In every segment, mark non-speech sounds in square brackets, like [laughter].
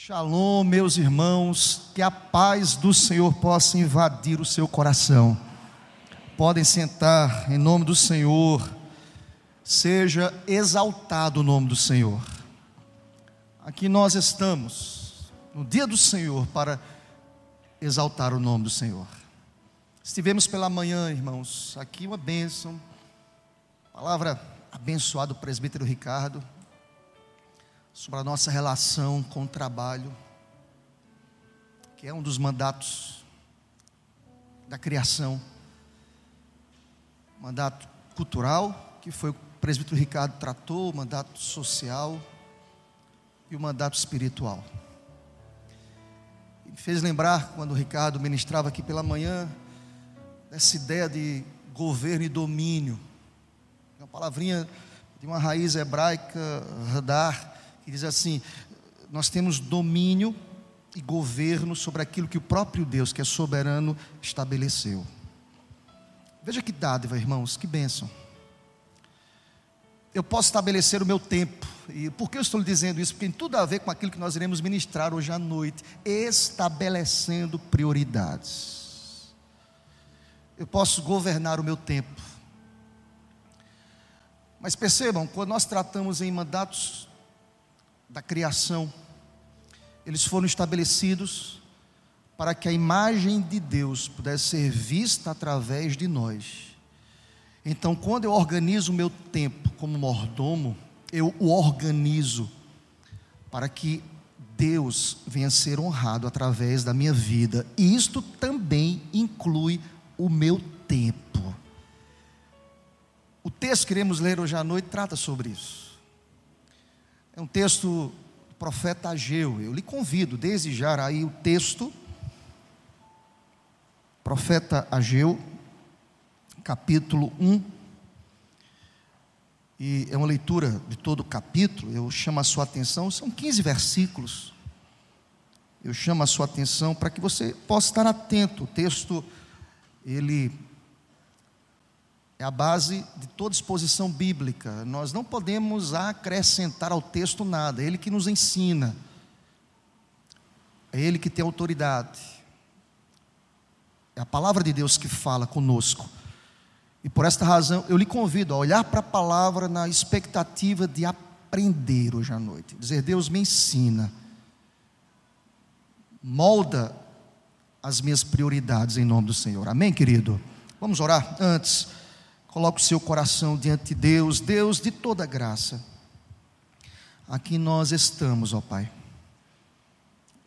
Shalom, meus irmãos, que a paz do Senhor possa invadir o seu coração. Podem sentar em nome do Senhor, seja exaltado o nome do Senhor. Aqui nós estamos, no dia do Senhor, para exaltar o nome do Senhor. Estivemos pela manhã, irmãos, aqui uma bênção, palavra abençoada do presbítero Ricardo sobre a nossa relação com o trabalho, que é um dos mandatos da criação, mandato cultural, que foi o presbítero Ricardo tratou, o mandato social e o mandato espiritual. Me fez lembrar quando o Ricardo ministrava aqui pela manhã, essa ideia de governo e domínio, uma palavrinha de uma raiz hebraica, radar, que diz assim: nós temos domínio e governo sobre aquilo que o próprio Deus, que é soberano, estabeleceu. Veja que dádiva, irmãos, que bênção. Eu posso estabelecer o meu tempo. E por que eu estou lhe dizendo isso? Porque tem tudo a ver com aquilo que nós iremos ministrar hoje à noite, estabelecendo prioridades. Eu posso governar o meu tempo. Mas percebam, quando nós tratamos em mandatos da criação, eles foram estabelecidos para que a imagem de Deus pudesse ser vista através de nós. Então, quando eu organizo o meu tempo como mordomo, eu o organizo para que Deus venha ser honrado através da minha vida. E isto também inclui o meu tempo. O texto que queremos ler hoje à noite trata sobre isso. É um texto do profeta Ageu. Eu lhe convido desde já aí o texto. Profeta Ageu, capítulo 1. E é uma leitura de todo o capítulo. Eu chamo a sua atenção, são 15 versículos. Eu chamo a sua atenção para que você possa estar atento. O texto, ele é a base de toda exposição bíblica. Nós não podemos acrescentar ao texto nada, é ele que nos ensina, é ele que tem autoridade, é a palavra de Deus que fala conosco. E por esta razão, eu lhe convido a olhar para a palavra na expectativa de aprender hoje à noite. Dizer, Deus me ensina, molda as minhas prioridades em nome do Senhor. Amém, querido? Vamos orar antes. Coloque o seu coração diante de Deus, Deus de toda graça. Aqui nós estamos, ó Pai,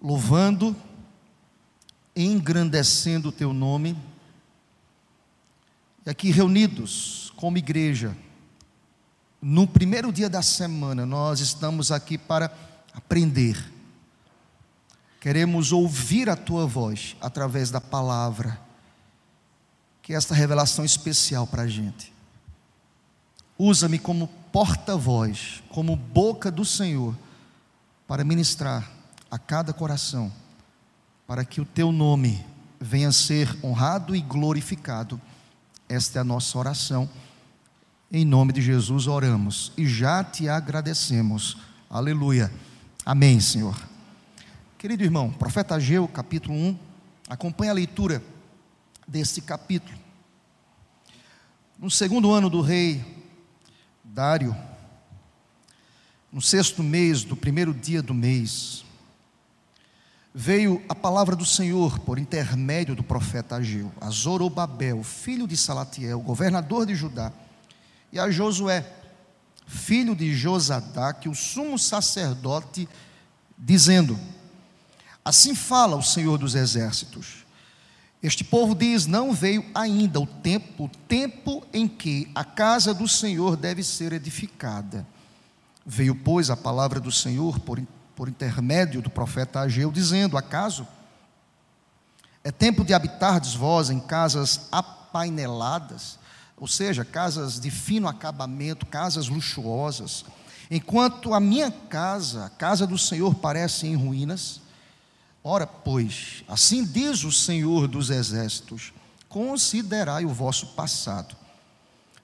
louvando, engrandecendo o Teu nome, e aqui reunidos como igreja, no primeiro dia da semana, nós estamos aqui para aprender, queremos ouvir a Tua voz através da palavra que esta revelação especial para a gente. Usa-me como porta-voz, como boca do Senhor, para ministrar a cada coração, para que o teu nome venha a ser honrado e glorificado. Esta é a nossa oração. Em nome de Jesus oramos e já te agradecemos. Aleluia. Amém, Senhor. Querido irmão, profeta Ageu, capítulo 1, acompanhe a leitura desse capítulo. No segundo ano do rei Dário, no sexto mês do primeiro dia do mês, veio a palavra do Senhor por intermédio do profeta Ageu, a Zorobabel, filho de Salatiel, governador de Judá, e a Josué, filho de Josadaque, o sumo sacerdote, dizendo: Assim fala o Senhor dos exércitos: este povo diz: não veio ainda o tempo, o tempo em que a casa do Senhor deve ser edificada. Veio, pois, a palavra do Senhor por, por intermédio do profeta Ageu, dizendo: Acaso é tempo de habitardes vós em casas apaineladas, ou seja, casas de fino acabamento, casas luxuosas, enquanto a minha casa, a casa do Senhor, parece em ruínas? Ora, pois, assim diz o Senhor dos Exércitos: considerai o vosso passado.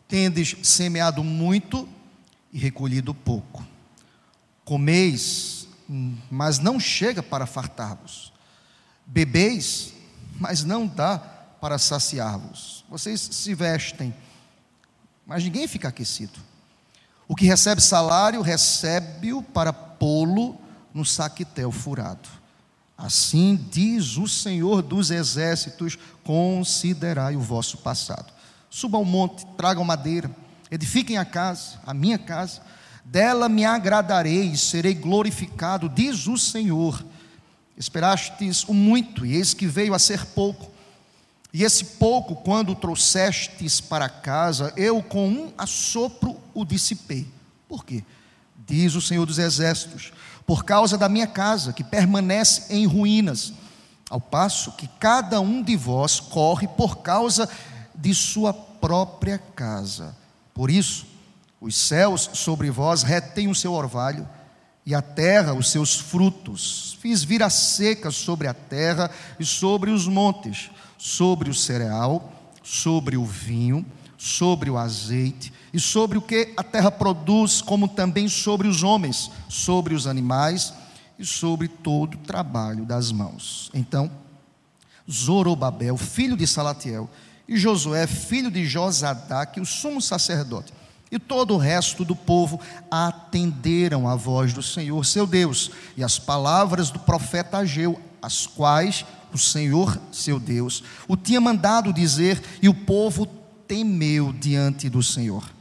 Tendes semeado muito e recolhido pouco. Comeis mas não chega para fartar-vos. Bebeis, mas não dá para saciar-vos. Vocês se vestem, mas ninguém fica aquecido. O que recebe salário, recebe-o para pô-lo no saquetel furado. Assim diz o Senhor dos exércitos: considerai o vosso passado. Suba ao monte, tragam madeira, edifiquem a casa, a minha casa, dela me agradarei e serei glorificado, diz o Senhor. Esperastes o muito, e eis que veio a ser pouco. E esse pouco, quando trouxestes para casa, eu com um assopro o dissipei. Por quê? Diz o Senhor dos Exércitos: por causa da minha casa, que permanece em ruínas, ao passo que cada um de vós corre por causa de sua própria casa. Por isso, os céus sobre vós retêm o seu orvalho, e a terra os seus frutos. Fiz vir a seca sobre a terra e sobre os montes, sobre o cereal, sobre o vinho, sobre o azeite e sobre o que a terra produz, como também sobre os homens, sobre os animais e sobre todo o trabalho das mãos. Então, Zorobabel, filho de Salatiel, e Josué, filho de Josadaque, o sumo sacerdote, e todo o resto do povo atenderam à voz do Senhor, seu Deus, e as palavras do profeta Ageu, as quais o Senhor, seu Deus, o tinha mandado dizer, e o povo temeu diante do Senhor.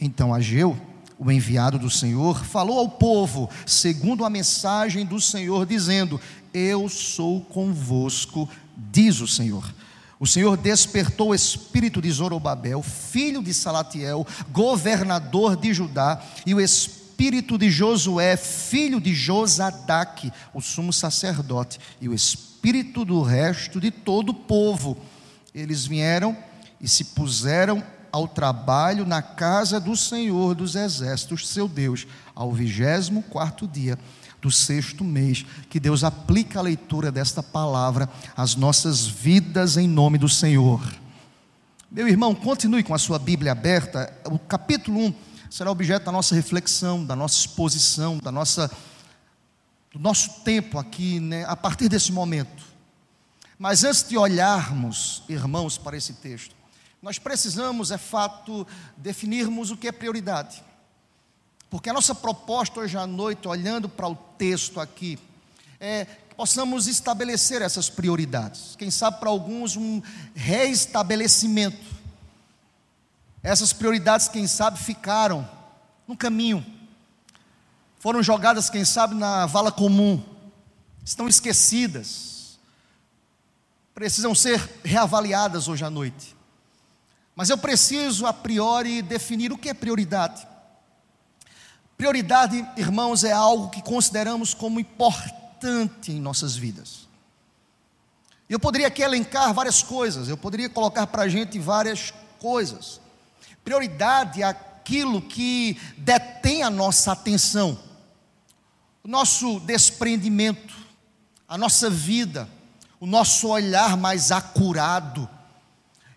Então Ageu, o enviado do Senhor, falou ao povo, segundo a mensagem do Senhor, dizendo: Eu sou convosco, diz o Senhor o Senhor despertou o espírito de Zorobabel, filho de Salatiel, governador de Judá, e o espírito de Josué, filho de Josadaque, o sumo sacerdote, e o espírito do resto de todo o povo. Eles vieram e se puseram ao trabalho na casa do Senhor dos exércitos, seu Deus, ao vigésimo quarto dia do sexto mês. Que Deus aplique a leitura desta palavra às nossas vidas em nome do Senhor. Meu irmão, continue com a sua Bíblia aberta. O capítulo 1 será objeto da nossa reflexão, da nossa exposição, da nossa, do nosso tempo aqui, né, a partir desse momento. Mas antes de olharmos, irmãos, para esse texto, nós precisamos, é fato, definirmos o que é prioridade. Porque a nossa proposta hoje à noite, olhando para o texto aqui, é que possamos estabelecer essas prioridades. Quem sabe para alguns um reestabelecimento. Essas prioridades, quem sabe, ficaram no caminho. Foram jogadas, quem sabe, na vala comum. Estão esquecidas. Precisam ser reavaliadas hoje à noite. Mas eu preciso, a priori, definir o que é prioridade. Prioridade, irmãos, é algo que consideramos como importante em nossas vidas. Eu poderia aqui elencar várias coisas, eu poderia colocar para a gente várias coisas. Prioridade é aquilo que detém a nossa atenção, o nosso desprendimento, a nossa vida, o nosso olhar mais acurado,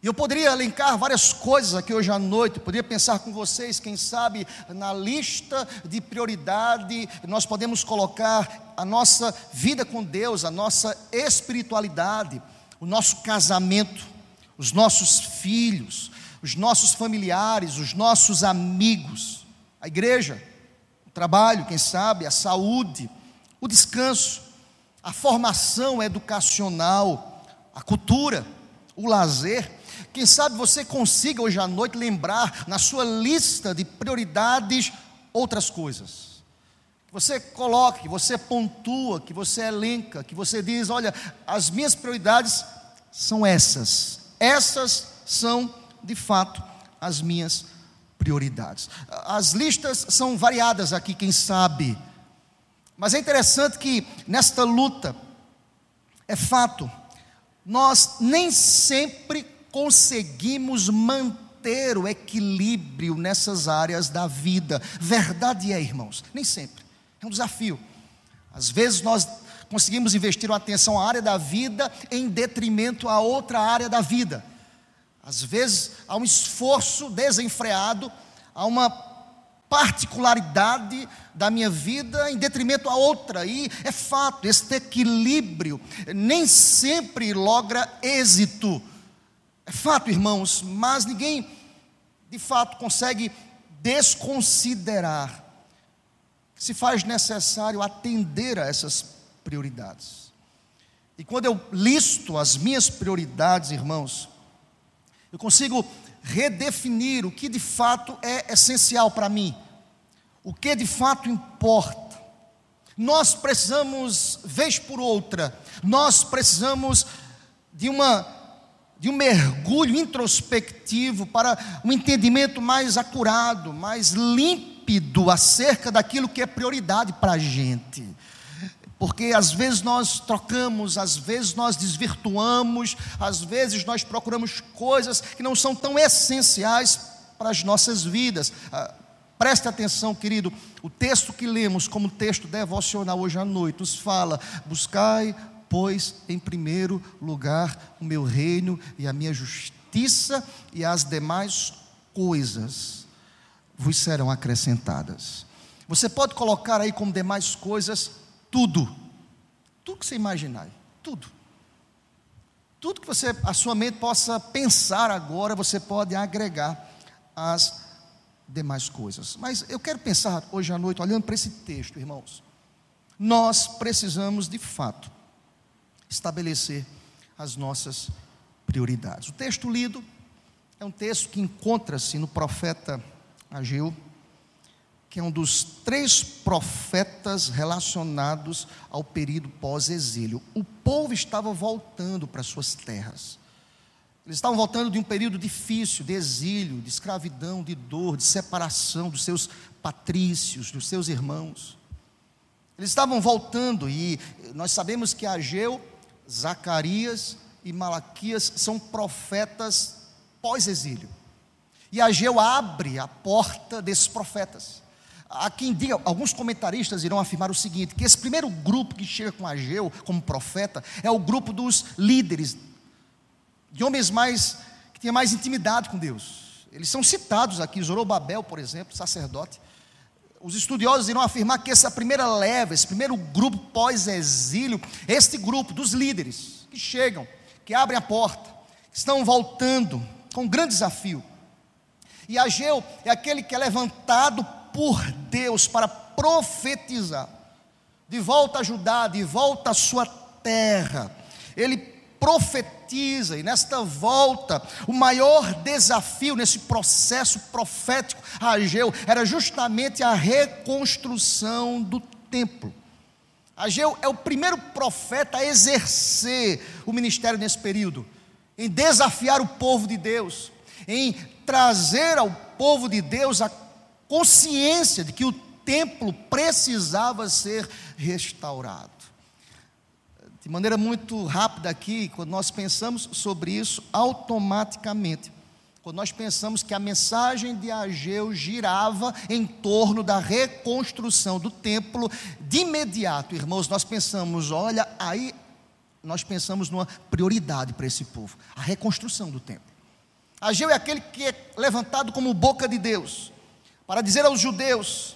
e eu poderia elencar várias coisas aqui hoje à noite, poderia pensar com vocês, quem sabe, na lista de prioridade, nós podemos colocar a nossa vida com Deus, a nossa espiritualidade, o nosso casamento, os nossos filhos, os nossos familiares, os nossos amigos, a igreja, o trabalho, quem sabe, a saúde, o descanso, a formação educacional, a cultura, o lazer quem sabe você consiga hoje à noite lembrar na sua lista de prioridades outras coisas. Você coloque, que você pontua, que você elenca, que você diz: olha, as minhas prioridades são essas. Essas são, de fato, as minhas prioridades. As listas são variadas aqui, quem sabe. Mas é interessante que nesta luta, é fato, nós nem sempre conseguimos manter o equilíbrio nessas áreas da vida. Verdade é, irmãos, nem sempre. É um desafio. Às vezes nós conseguimos investir uma atenção à área da vida em detrimento a outra área da vida. Às vezes há um esforço desenfreado, há uma particularidade da minha vida em detrimento a outra. E é fato, este equilíbrio nem sempre logra êxito. É fato, irmãos, mas ninguém de fato consegue desconsiderar que se faz necessário atender a essas prioridades. E quando eu listo as minhas prioridades, irmãos, eu consigo redefinir o que de fato é essencial para mim, o que de fato importa. Nós precisamos, vez por outra, nós precisamos de uma de um mergulho introspectivo para um entendimento mais acurado, mais límpido acerca daquilo que é prioridade para a gente. Porque às vezes nós trocamos, às vezes nós desvirtuamos, às vezes nós procuramos coisas que não são tão essenciais para as nossas vidas. Ah, preste atenção, querido, o texto que lemos como texto devocional hoje à noite nos fala: buscai, pois, em primeiro lugar o meu reino e a minha justiça, e as demais coisas vos serão acrescentadas. Você pode colocar aí como demais coisas tudo. Tudo que você imaginar, tudo. Tudo que você, a sua mente possa pensar agora, você pode agregar às demais coisas. Mas eu quero pensar hoje à noite, olhando para esse texto, irmãos. Nós precisamos, de fato, estabelecer as nossas prioridades. O texto lido é um texto que encontra-se no profeta Ageu que é um dos três profetas relacionados ao período pós-exílio. O povo estava voltando para suas terras. Eles estavam voltando de um período difícil, de exílio, de escravidão, de dor, de separação dos seus patrícios, dos seus irmãos. Eles estavam voltando e nós sabemos que Ageu, Zacarias e Malaquias são profetas pós-exílio. E Ageu abre a porta desses profetas. Há quem diga, alguns comentaristas irão afirmar o seguinte: que esse primeiro grupo que chega com Ageu como profeta é o grupo dos líderes, de homens mais que tinham mais intimidade com Deus. Eles são citados aqui, Zorobabel, por exemplo, sacerdote. Os estudiosos irão afirmar que essa primeira leva, esse primeiro grupo pós-exílio, este grupo dos líderes que chegam, que abrem a porta, estão voltando com um grande desafio. E Ageu é aquele que é levantado por Deus para profetizar, de volta a Judá, de volta à sua terra. Ele profetiza, e nesta volta, o maior desafio nesse processo profético a Ageu era justamente a reconstrução do templo. Ageu é o primeiro profeta a exercer o ministério nesse período, em desafiar o povo de Deus, em trazer ao povo de Deus a consciência de que o templo precisava ser restaurado. De maneira muito rápida aqui, quando nós pensamos sobre isso, automaticamente, quando nós pensamos que a mensagem de Ageu girava em torno da reconstrução do templo, de imediato, irmãos, nós pensamos, olha, aí nós pensamos numa prioridade para esse povo, a reconstrução do templo. Ageu é aquele que é levantado como boca de Deus para dizer aos judeus: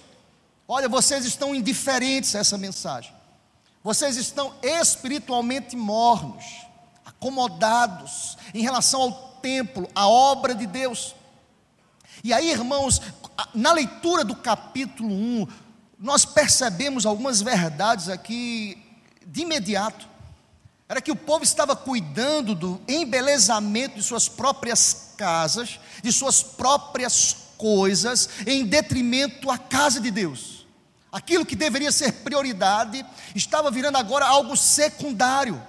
olha, vocês estão indiferentes a essa mensagem, vocês estão espiritualmente mornos, acomodados em relação ao templo, à obra de Deus. E aí, irmãos, na leitura do capítulo 1, nós percebemos algumas verdades aqui de imediato. Era que o povo estava cuidando do embelezamento de suas próprias casas, de suas próprias coisas em detrimento à casa de Deus. Aquilo que deveria ser prioridade estava virando agora algo secundário,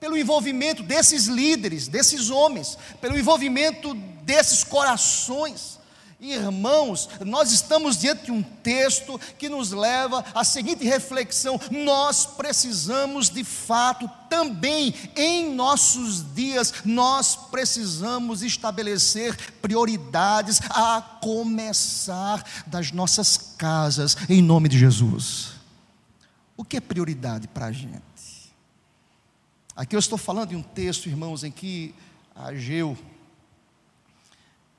pelo envolvimento desses líderes, desses homens, pelo envolvimento desses corações. Irmãos, nós estamos diante de um texto que nos leva à seguinte reflexão: nós precisamos de fato também em nossos dias, nós precisamos estabelecer prioridades a começar das nossas casas, em nome de Jesus. O que é prioridade para a gente? Aqui eu estou falando de um texto, irmãos, em que Ageu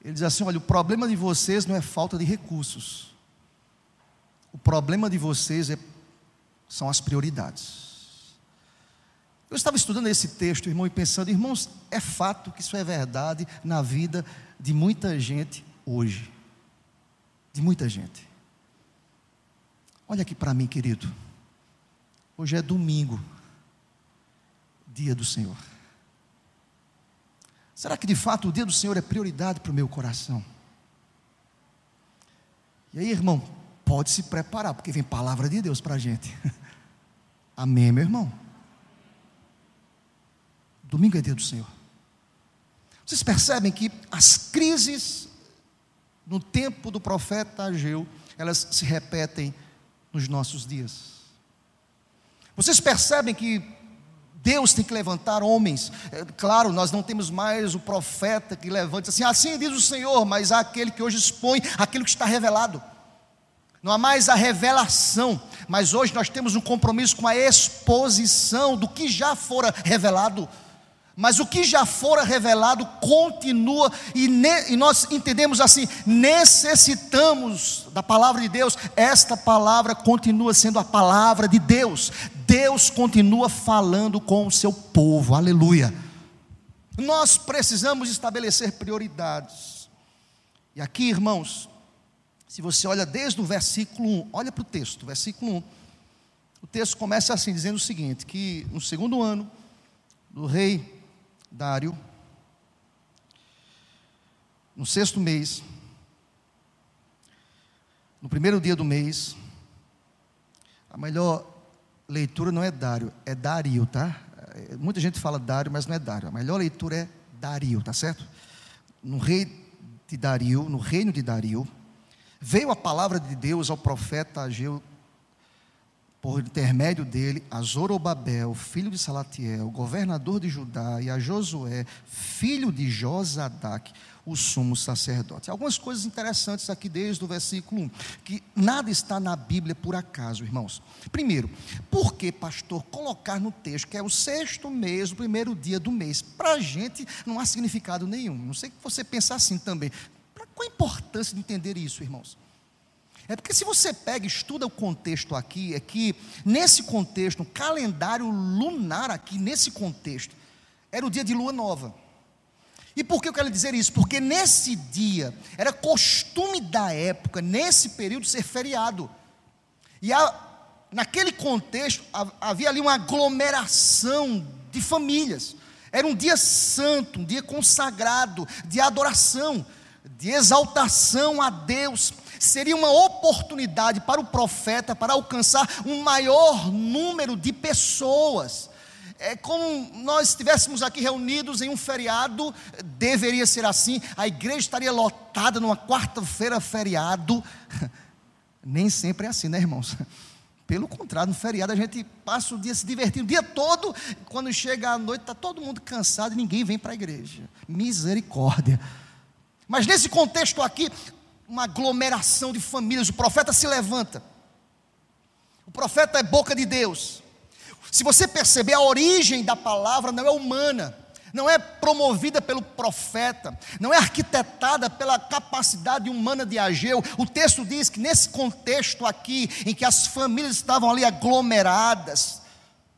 ele diz assim: olha, o problema de vocês não é falta de recursos. O problema de vocês é, são as prioridades. Eu estava estudando esse texto, irmão, e pensando, irmãos, é fato que isso é verdade na vida de muita gente hoje. De muita gente. Olha aqui para mim, querido. Hoje é domingo, dia do Senhor. Será que de fato o dia do Senhor é prioridade para o meu coração? E aí, irmão, pode se preparar, porque vem palavra de Deus para a gente. [laughs] Amém, meu irmão? Domingo é dia do Senhor. Vocês percebem que as crises no tempo do profeta Ageu, elas se repetem nos nossos dias. Vocês percebem que Deus tem que levantar homens. É, claro, nós não temos mais o profeta que levante assim, assim diz o Senhor, mas há aquele que hoje expõe aquilo que está revelado. Não há mais a revelação, mas hoje nós temos um compromisso com a exposição do que já fora revelado. Mas o que já fora revelado continua, e, ne, e, nós entendemos assim: necessitamos da palavra de Deus, esta palavra continua sendo a palavra de Deus, Deus continua falando com o seu povo, aleluia. Nós precisamos estabelecer prioridades, e aqui, irmãos, se você olha desde o versículo 1, olha para o texto, versículo 1, o texto começa assim, dizendo o seguinte: que no segundo ano do rei Dário, no sexto mês, no primeiro dia do mês, a melhor leitura não é Dário, é Dario, tá? Muita gente fala Dário, mas não é Dário. A melhor leitura é Dario, tá certo? No rei de Dario, no reino de Dario, veio a palavra de Deus ao profeta Ageu por intermédio dele, a Zorobabel, filho de Salatiel, governador de Judá, e a Josué, filho de Josadac, o sumo sacerdote. Algumas coisas interessantes aqui desde o versículo 1, que nada está na Bíblia por acaso, irmãos. Primeiro, por que, pastor, colocar no texto que é o sexto mês, o primeiro dia do mês? Para a gente não há significado nenhum. Não sei que você pensa assim também. Qual a importância de entender isso, irmãos? É porque se você pega e estuda o contexto aqui, é que nesse contexto, o calendário lunar aqui, nesse contexto, era o dia de lua nova. E por que eu quero dizer isso? Porque nesse dia, era costume da época, nesse período, ser feriado. E a, naquele contexto, havia ali uma aglomeração de famílias. Era um dia santo, um dia consagrado, de adoração, de exaltação a Deus seria uma oportunidade para o profeta para alcançar um maior número de pessoas. É como nós estivéssemos aqui reunidos em um feriado, deveria ser assim, a igreja estaria lotada numa quarta-feira feriado. [laughs] Nem sempre é assim, né, irmãos? [laughs] Pelo contrário, no feriado a gente passa o dia se divertindo o dia todo, quando chega a noite está todo mundo cansado e ninguém vem para a igreja. Misericórdia. Mas nesse contexto aqui, uma aglomeração de famílias. O profeta se levanta. O profeta é boca de Deus. Se você perceber, a origem da palavra não é humana, não é promovida pelo profeta, não é arquitetada pela capacidade humana de Ageu. O texto diz que nesse contexto aqui, em que as famílias estavam ali aglomeradas,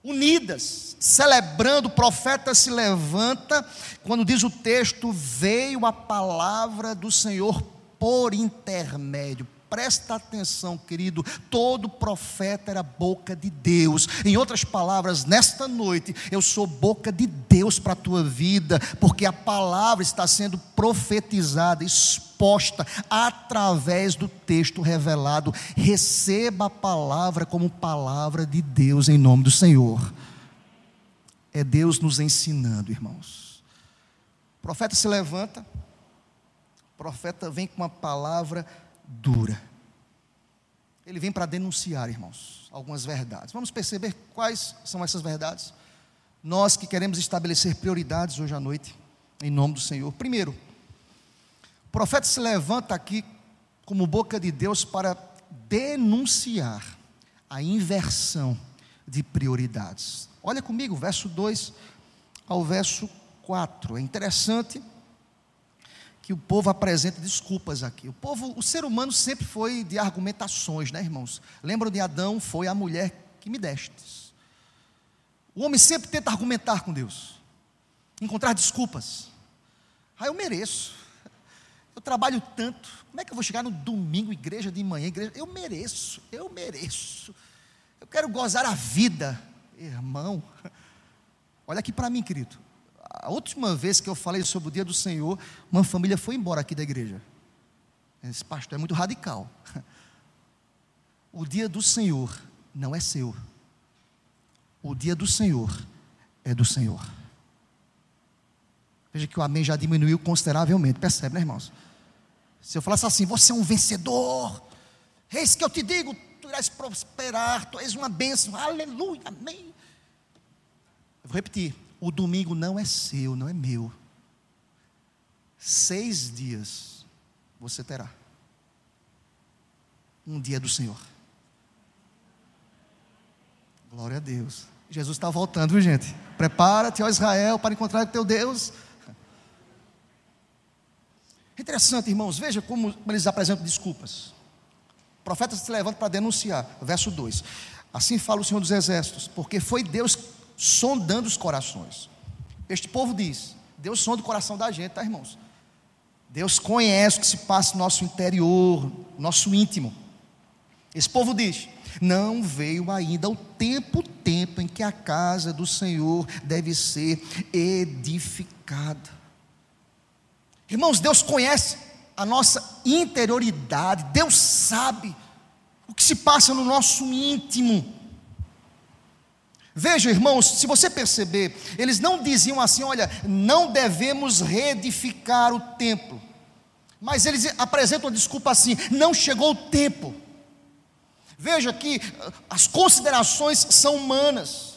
unidas, celebrando, o profeta se levanta, quando diz o texto: veio a palavra do Senhor por intermédio. Presta atenção, querido. Todo profeta era boca de Deus. Em outras palavras, nesta noite, eu sou boca de Deus para a tua vida, porque a palavra está sendo profetizada, exposta através do texto revelado. Receba a palavra como palavra de Deus em nome do Senhor. É Deus nos ensinando, irmãos. O profeta se levanta, profeta vem com uma palavra dura. Ele vem para denunciar, irmãos, algumas verdades. Vamos perceber quais são essas verdades? Nós que queremos estabelecer prioridades hoje à noite, em nome do Senhor. Primeiro, o profeta se levanta aqui como boca de Deus para denunciar a inversão de prioridades. Olha comigo, verso 2 ao verso 4. É interessante que o povo apresenta desculpas aqui. O povo, o ser humano sempre foi de argumentações, né, irmãos? Lembram de Adão? Foi a mulher que me destes. O homem sempre tenta argumentar com Deus, encontrar desculpas. Ah, eu mereço. Eu trabalho tanto. Como é que eu vou chegar no domingo, igreja de manhã, igreja? Eu mereço, eu mereço. Eu quero gozar a vida, irmão. [laughs] Olha aqui para mim, querido a última vez que eu falei sobre o dia do Senhor, uma família foi embora aqui da igreja. Esse pastor é muito radical. [laughs] O dia do Senhor não é seu. O dia do Senhor é do Senhor. Veja que o amém já diminuiu consideravelmente. Percebe, né, irmãos? Se eu falasse assim, você é um vencedor, eis que eu te digo, tu irás prosperar, tu és uma bênção, aleluia, amém. Eu vou repetir: o domingo não é seu, não é meu. Seis dias você terá. Um dia do Senhor. Glória a Deus. Jesus está voltando, viu, gente? Prepara-te, ó Israel, para encontrar teu Deus. Interessante, irmãos, veja como eles apresentam desculpas. O profeta se levanta para denunciar. Verso 2. Assim fala o Senhor dos Exércitos, porque foi Deus sondando os corações. Este povo diz: Deus sonda o coração da gente, tá, irmãos? Deus conhece o que se passa no nosso interior, nosso íntimo. Esse povo diz: não veio ainda o tempo, tempo em que a casa do Senhor deve ser edificada. Irmãos, Deus conhece a nossa interioridade, Deus sabe o que se passa no nosso íntimo. Veja, irmãos, se você perceber, eles não diziam assim: olha, não devemos reedificar o templo. Mas eles apresentam a desculpa assim: não chegou o tempo. Veja que ah, as considerações são humanas.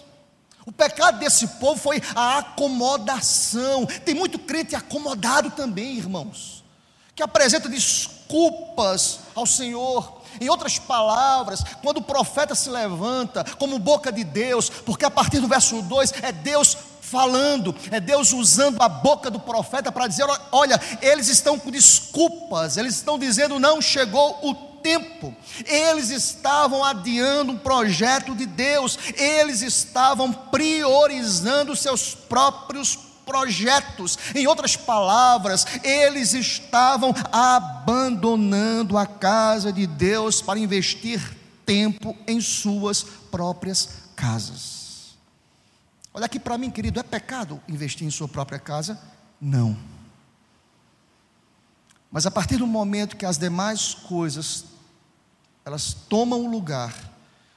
O pecado desse povo foi a acomodação. Tem muito crente acomodado também, irmãos, que apresenta desculpas ao Senhor em outras palavras, quando o profeta se levanta como boca de Deus, porque a partir do verso 2 é Deus falando, é Deus usando a boca do profeta para dizer: olha, eles estão com desculpas, eles estão dizendo não chegou o tempo, eles estavam adiando um projeto de Deus, eles estavam priorizando seus próprios projetos. Em outras palavras, eles estavam abandonando a casa de Deus para investir tempo em suas próprias casas. Olha aqui para mim, querido, é pecado investir em sua própria casa? Não. Mas a partir do momento que as demais coisas elas tomam o lugar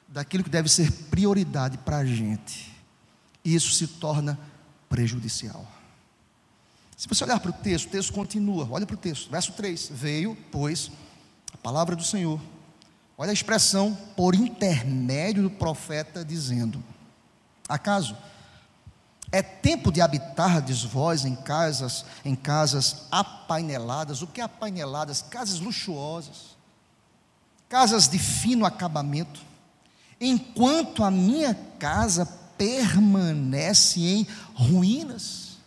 daquilo que deve ser prioridade para a gente, isso se torna prejudicial. Se você olhar para o texto, o texto continua, olha para o texto, verso 3: Veio, pois, a palavra do Senhor. Olha a expressão, por intermédio do profeta, dizendo: Acaso é tempo de habitardes vós em casas, em casas apaineladas? O que é apaineladas? Casas luxuosas, casas de fino acabamento, enquanto a minha casa permanece em ruínas.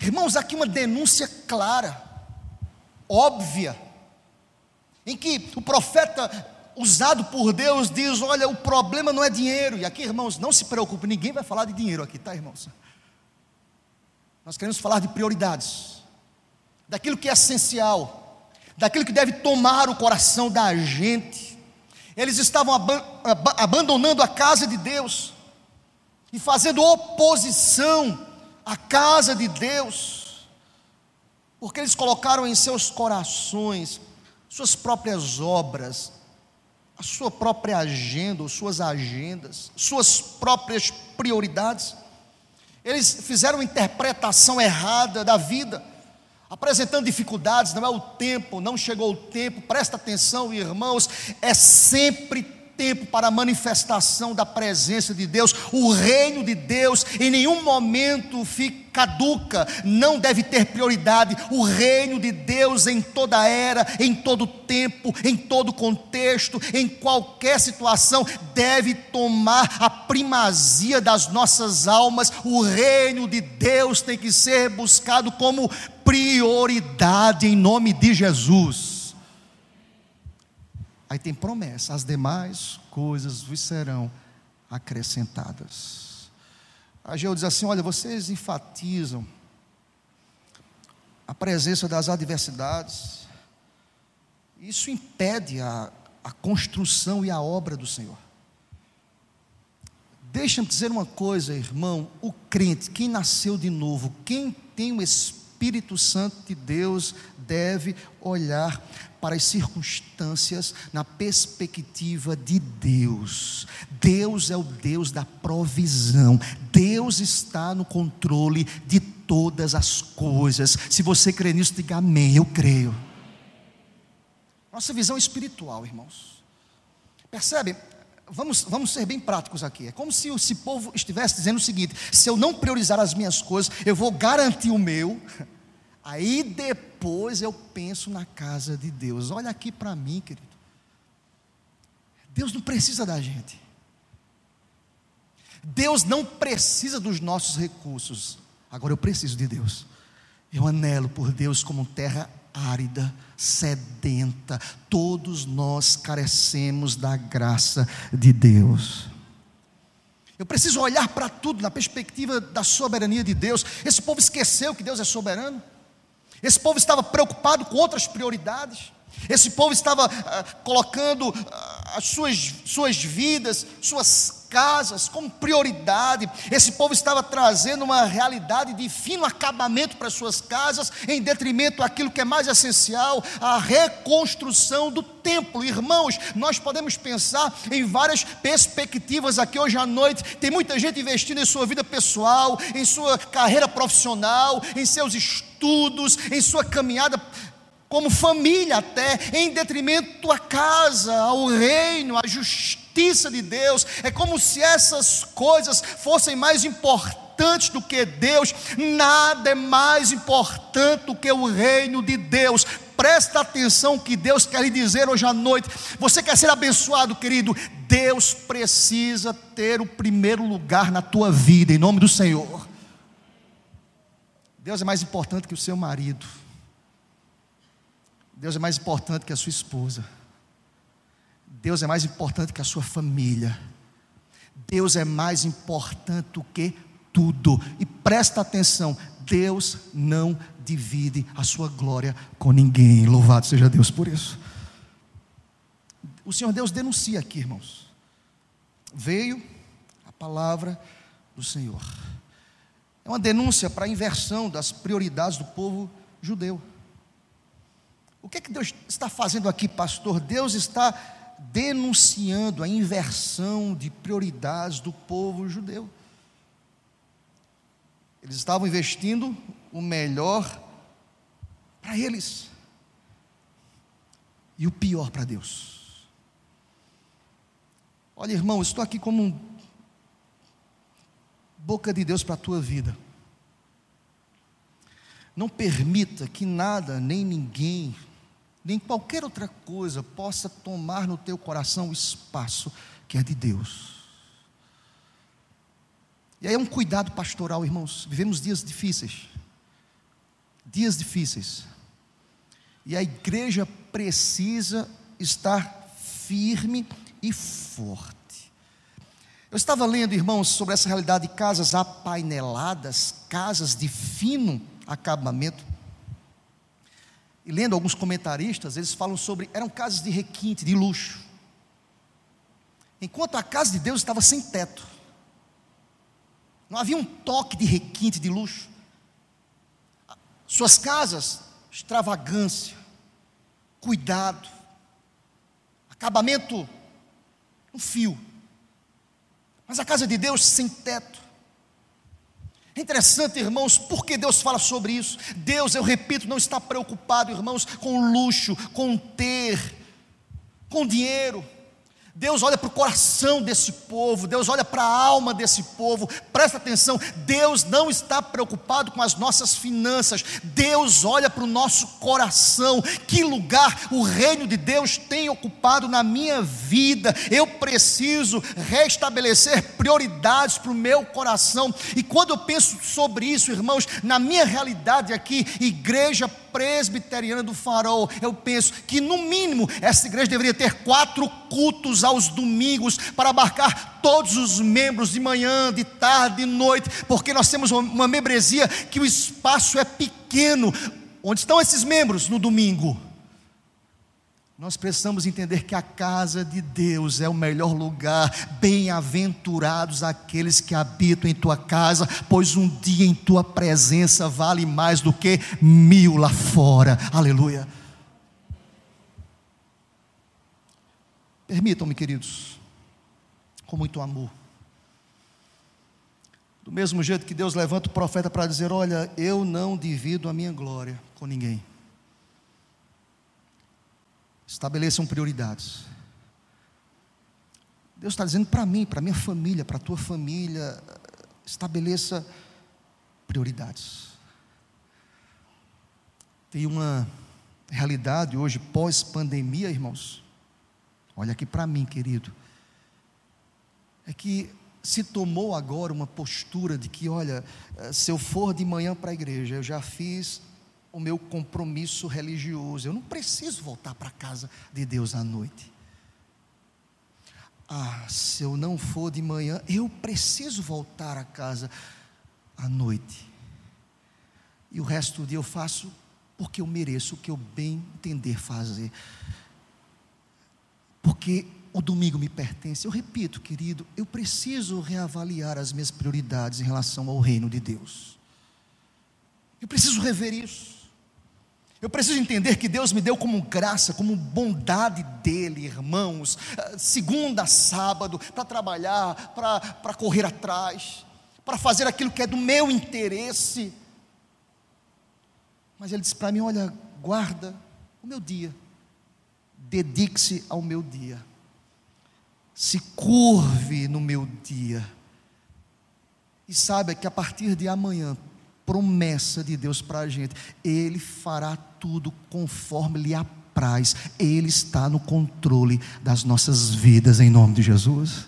Irmãos, aqui uma denúncia clara, óbvia, em que o profeta usado por Deus diz: Olha, o problema não é dinheiro. E aqui, irmãos, não se preocupe, ninguém vai falar de dinheiro aqui, tá, irmãos? Nós queremos falar de prioridades, daquilo que é essencial, daquilo que deve tomar o coração da gente. Eles estavam abandonando a casa de Deus, e fazendo oposição à casa de Deus, porque eles colocaram em seus corações suas próprias obras, a sua própria agenda, suas agendas, suas próprias prioridades. Eles fizeram interpretação errada da vida, apresentando dificuldades, não é o tempo, não chegou o tempo, presta atenção, irmãos, é sempre tempo para a manifestação da presença de Deus. O reino de Deus em nenhum momento fica caduca, não deve ter prioridade. O reino de Deus em toda era, em todo tempo, em todo contexto, em qualquer situação, deve tomar a primazia das nossas almas. O reino de Deus tem que ser buscado como prioridade em nome de Jesus. Aí tem promessa: as demais coisas vos serão acrescentadas. Ageu diz assim: olha, vocês enfatizam a presença das adversidades, isso impede a, a construção e a obra do Senhor. Deixa-me dizer uma coisa, irmão: o crente, quem nasceu de novo, quem tem o Espírito Santo de Deus, deve olhar para as circunstâncias na perspectiva de Deus. Deus é o Deus da provisão. Deus está no controle de todas as coisas. Se você crê nisso, diga amém. Eu creio. Nossa visão espiritual, irmãos. Percebe? Vamos, vamos ser bem práticos aqui. É como se esse povo estivesse dizendo o seguinte: se eu não priorizar as minhas coisas, eu vou garantir o meu. [laughs] Aí depois eu penso na casa de Deus. Olha aqui para mim, querido. Deus não precisa da gente. Deus não precisa dos nossos recursos. Agora eu preciso de Deus. Eu anelo por Deus como terra árida, sedenta. Todos nós carecemos da graça de Deus. Eu preciso olhar para tudo na perspectiva da soberania de Deus. Esse povo esqueceu que Deus é soberano. Esse povo estava preocupado com outras prioridades. Esse povo estava ah, colocando ah, as suas, suas vidas, suas casas como prioridade. Esse povo estava trazendo uma realidade de fino acabamento para suas casas, em detrimento daquilo que é mais essencial, a reconstrução do templo. Irmãos, nós podemos pensar em várias perspectivas aqui hoje à noite. Tem muita gente investindo em sua vida pessoal, em sua carreira profissional, em seus estudos, em sua caminhada como família até, em detrimento à casa, ao reino, à justiça de Deus. É como se essas coisas fossem mais importantes do que Deus. Nada é mais importante do que o reino de Deus. Presta atenção que Deus quer lhe dizer hoje à noite. Você quer ser abençoado, querido? Deus precisa ter o primeiro lugar na tua vida, em nome do Senhor. Deus é mais importante que o seu marido. Deus é mais importante que a sua esposa. Deus é mais importante que a sua família. Deus é mais importante do que tudo. E presta atenção: Deus não divide a sua glória com ninguém. Louvado seja Deus por isso. O Senhor Deus denuncia aqui, irmãos. Veio a palavra do Senhor. É uma denúncia para a inversão das prioridades do povo judeu. O que é que Deus está fazendo aqui, pastor? Deus está denunciando a inversão de prioridades do povo judeu. Eles estavam investindo o melhor para eles e o pior para Deus. Olha, irmão, estou aqui como um boca de Deus para a tua vida. Não permita que nada nem ninguém nem qualquer outra coisa possa tomar no teu coração o espaço que é de Deus. E aí é um cuidado pastoral, irmãos. Vivemos dias difíceis. Dias difíceis. E a igreja precisa estar firme e forte. Eu estava lendo, irmãos, sobre essa realidade de casas apaineladas, casas de fino acabamento. E lendo alguns comentaristas, eles falam sobre eram casas de requinte, de luxo. Enquanto a casa de Deus estava sem teto. Não havia um toque de requinte, de luxo. Suas casas, extravagância, cuidado, acabamento no fio. Mas a casa de Deus sem teto. É interessante, irmãos, porque Deus fala sobre isso. Deus, eu repito, não está preocupado, irmãos, com luxo, com ter, com dinheiro. Deus olha para o coração desse povo, Deus olha para a alma desse povo, presta atenção, Deus não está preocupado com as nossas finanças, Deus olha para o nosso coração, que lugar o reino de Deus tem ocupado na minha vida, eu preciso restabelecer prioridades para o meu coração, e quando eu penso sobre isso, irmãos, na minha realidade aqui, igreja presbiteriana do farol, eu penso que no mínimo essa igreja deveria ter quatro cultos aos domingos para abarcar todos os membros de manhã, de tarde, de noite, porque nós temos uma membresia que o espaço é pequeno. Onde estão esses membros no domingo? Nós precisamos entender que a casa de Deus é o melhor lugar. Bem-aventurados aqueles que habitam em tua casa, pois um dia em tua presença vale mais do que mil lá fora. Aleluia. Permitam-me, queridos, com muito amor. Do mesmo jeito que Deus levanta o profeta para dizer: Olha, eu não divido a minha glória com ninguém. Estabeleçam prioridades. Deus está dizendo para mim, para minha família, para a tua família, estabeleça prioridades. Tem uma realidade hoje, pós-pandemia, irmãos. Olha aqui para mim, querido. É que se tomou agora uma postura de que, olha, se eu for de manhã para a igreja, eu já fiz o meu compromisso religioso. Eu não preciso voltar para a casa de Deus à noite. Ah, se eu não for de manhã, eu preciso voltar a casa à noite. E o resto do dia eu faço porque eu mereço o que eu bem entender fazer. Porque o domingo me pertence. Eu repito, querido, eu preciso reavaliar as minhas prioridades em relação ao reino de Deus. Eu preciso rever isso. Eu preciso entender que Deus me deu como graça, como bondade dele, irmãos, segunda a sábado, para trabalhar, para correr atrás, para fazer aquilo que é do meu interesse. Mas ele disse para mim: olha, guarda o meu dia, dedique-se ao meu dia, se curve no meu dia, e saiba que a partir de amanhã promessa de Deus para a gente. Ele fará tudo conforme lhe apraz. Ele está no controle das nossas vidas, em nome de Jesus.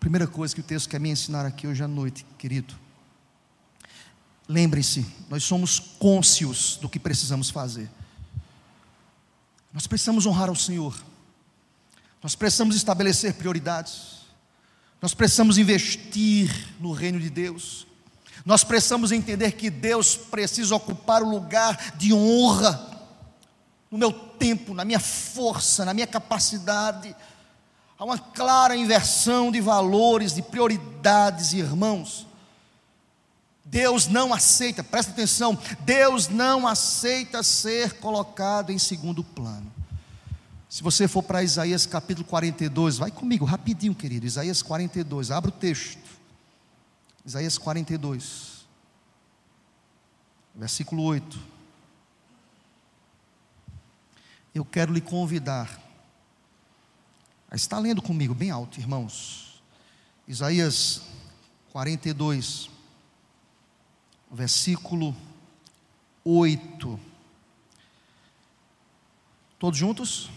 Primeira coisa que o texto quer me ensinar aqui hoje à noite, querido. Lembrem-se, nós somos cônscios do que precisamos fazer. Nós precisamos honrar ao Senhor. Nós precisamos estabelecer prioridades. Nós precisamos investir no reino de Deus. Nós precisamos entender que Deus precisa ocupar o lugar de honra no meu tempo, na minha força, na minha capacidade. Há uma clara inversão de valores, de prioridades, irmãos. Deus não aceita, presta atenção, Deus não aceita ser colocado em segundo plano. Se você for para Isaías capítulo 42, vai comigo rapidinho, querido. Isaías 42, abra o texto. Isaías 42, versículo 8. Eu quero lhe convidar a estar lendo comigo bem alto, irmãos. Isaías 42, versículo 8. Todos juntos?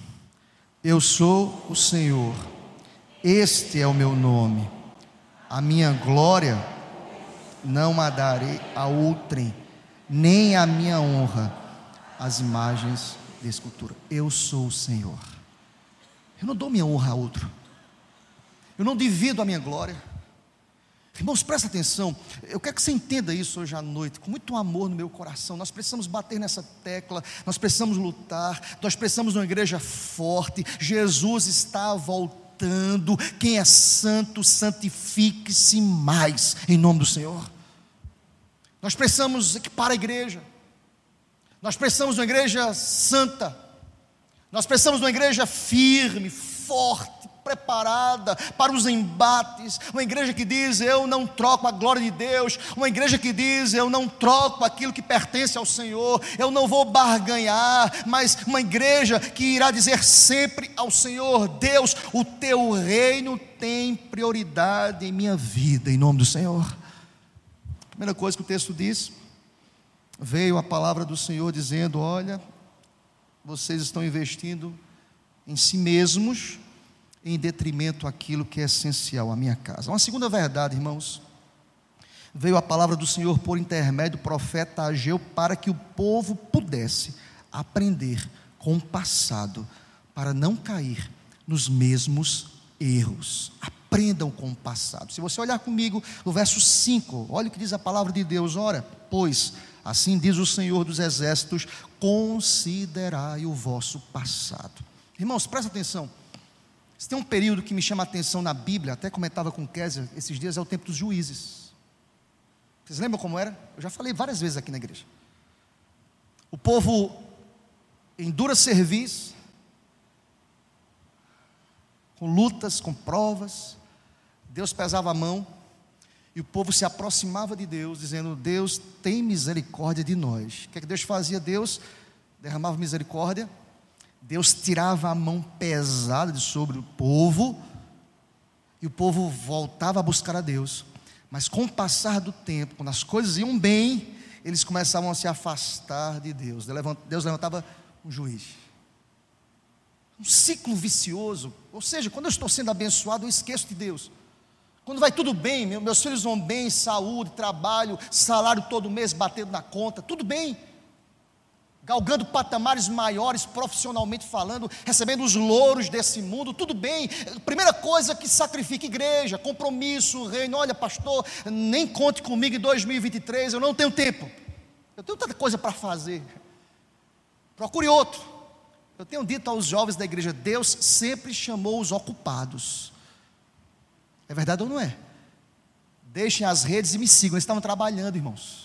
Eu sou o Senhor, este é o meu nome, a minha glória não a darei a outrem, nem a minha honra às imagens de escultura. Eu sou o Senhor. Eu não dou minha honra a outro. Eu não divido a minha glória. Irmãos, presta atenção. Eu quero que você entenda isso hoje à noite, com muito amor no meu coração. Nós precisamos bater nessa tecla, nós precisamos lutar, nós precisamos de uma igreja forte. Jesus está voltando Quem é santo, santifique-se mais, em nome do Senhor. Nós precisamos equipar a igreja. Nós precisamos de uma igreja santa. Nós precisamos de uma igreja firme, forte, preparada para os embates, uma igreja que diz: Eu não troco a glória de Deus, uma igreja que diz: Eu não troco aquilo que pertence ao Senhor, eu não vou barganhar, mas uma igreja que irá dizer sempre ao Senhor: Deus, o teu reino tem prioridade em minha vida, em nome do Senhor. Primeira coisa que o texto diz, veio a palavra do Senhor dizendo: Olha, vocês estão investindo em si mesmos em detrimento àquilo que é essencial à minha casa. Uma segunda verdade, irmãos. Veio a palavra do Senhor por intermédio do profeta Ageu para que o povo pudesse aprender com o passado, para não cair nos mesmos erros. Aprendam com o passado. Se você olhar comigo no verso 5, olha o que diz a palavra de Deus: ora, pois, assim diz o Senhor dos Exércitos: considerai o vosso passado. Irmãos, presta atenção. Se tem um período que me chama a atenção na Bíblia, até comentava com Kézia esses dias, é o tempo dos juízes. Vocês lembram como era? Eu já falei várias vezes aqui na igreja. O povo em dura serviço, com lutas, com provas, Deus pesava a mão e o povo se aproximava de Deus, dizendo: Deus tem misericórdia de nós. O que é que Deus fazia? Deus derramava misericórdia Deus tirava a mão pesada de sobre o povo, e o povo voltava a buscar a Deus. Mas com o passar do tempo, quando as coisas iam bem, eles começavam a se afastar de Deus. Deus levantava um juiz. Um ciclo vicioso. Ou seja, quando eu estou sendo abençoado, eu esqueço de Deus. Quando vai tudo bem, meus filhos vão bem, saúde, trabalho, salário todo mês batendo na conta, tudo bem galgando patamares maiores profissionalmente falando, recebendo os louros desse mundo, tudo bem. Primeira coisa que sacrifica igreja, compromisso, reino. Olha, pastor, nem conte comigo em 2023, eu não tenho tempo. Eu tenho tanta coisa para fazer. Procure outro. Eu tenho dito aos jovens da igreja: Deus sempre chamou os ocupados. É verdade ou não é? Deixem as redes e me sigam. Eles estavam trabalhando, irmãos.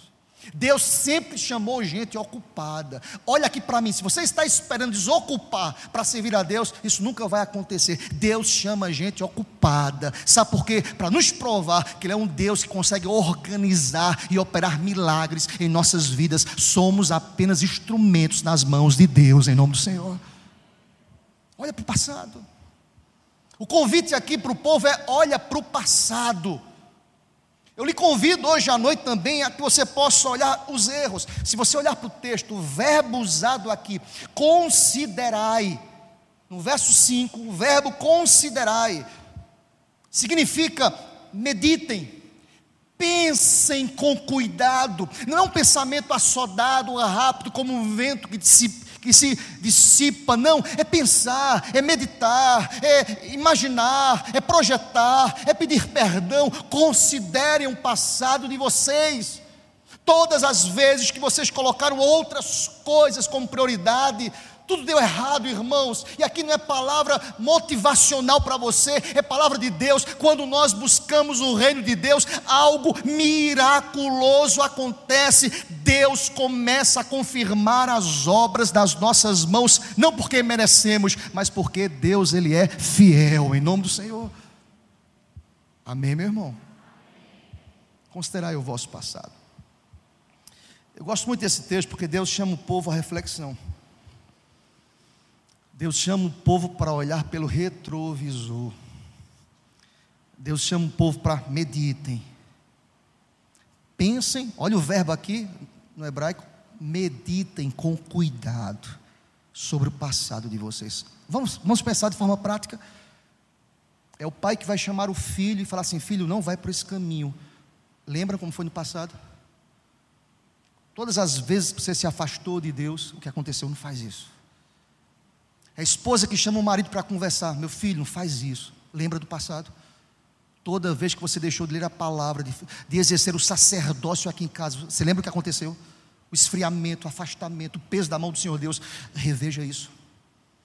Deus sempre chamou gente ocupada. Olha aqui para mim, se você está esperando desocupar para servir a Deus, isso nunca vai acontecer. Deus chama gente ocupada. Sabe por quê? Para nos provar que Ele é um Deus que consegue organizar e operar milagres em nossas vidas. Somos apenas instrumentos nas mãos de Deus, em nome do Senhor. Olha para o passado. O convite aqui para o povo é: olha para o passado. Eu lhe convido hoje à noite também a que você possa olhar os erros. Se você olhar para o texto, o verbo usado aqui, considerai, no verso 5, o verbo considerai, significa meditem, pensem com cuidado, não é um pensamento assodado, rápido, como um vento que dissipa que se dissipa, não, é pensar, é meditar, é imaginar, é projetar, é pedir perdão. Considerem o passado de vocês. Todas as vezes que vocês colocaram outras coisas como prioridade, tudo deu errado, irmãos. E aqui não é palavra motivacional para você, é palavra de Deus. Quando nós buscamos o reino de Deus, algo miraculoso acontece. Deus começa a confirmar as obras das nossas mãos, não porque merecemos, mas porque Deus ele é fiel em nome do Senhor. Amém, meu irmão. Considerai o vosso passado. Eu gosto muito desse texto porque Deus chama o povo à reflexão. Deus chama o povo para olhar pelo retrovisor. Deus chama o povo para meditem. Pensem, olha o verbo aqui no hebraico, meditem com cuidado sobre o passado de vocês. Vamos, vamos pensar de forma prática. É o pai que vai chamar o filho e falar assim: filho, não vai por esse caminho. Lembra como foi no passado? Todas as vezes que você se afastou de Deus, o que aconteceu? Não faz isso. É a esposa que chama o marido para conversar. Meu filho, não faz isso. Lembra do passado? Toda vez que você deixou de ler a palavra, de, de exercer o sacerdócio aqui em casa, você lembra o que aconteceu? O esfriamento, o afastamento, o peso da mão do Senhor Deus. Reveja isso.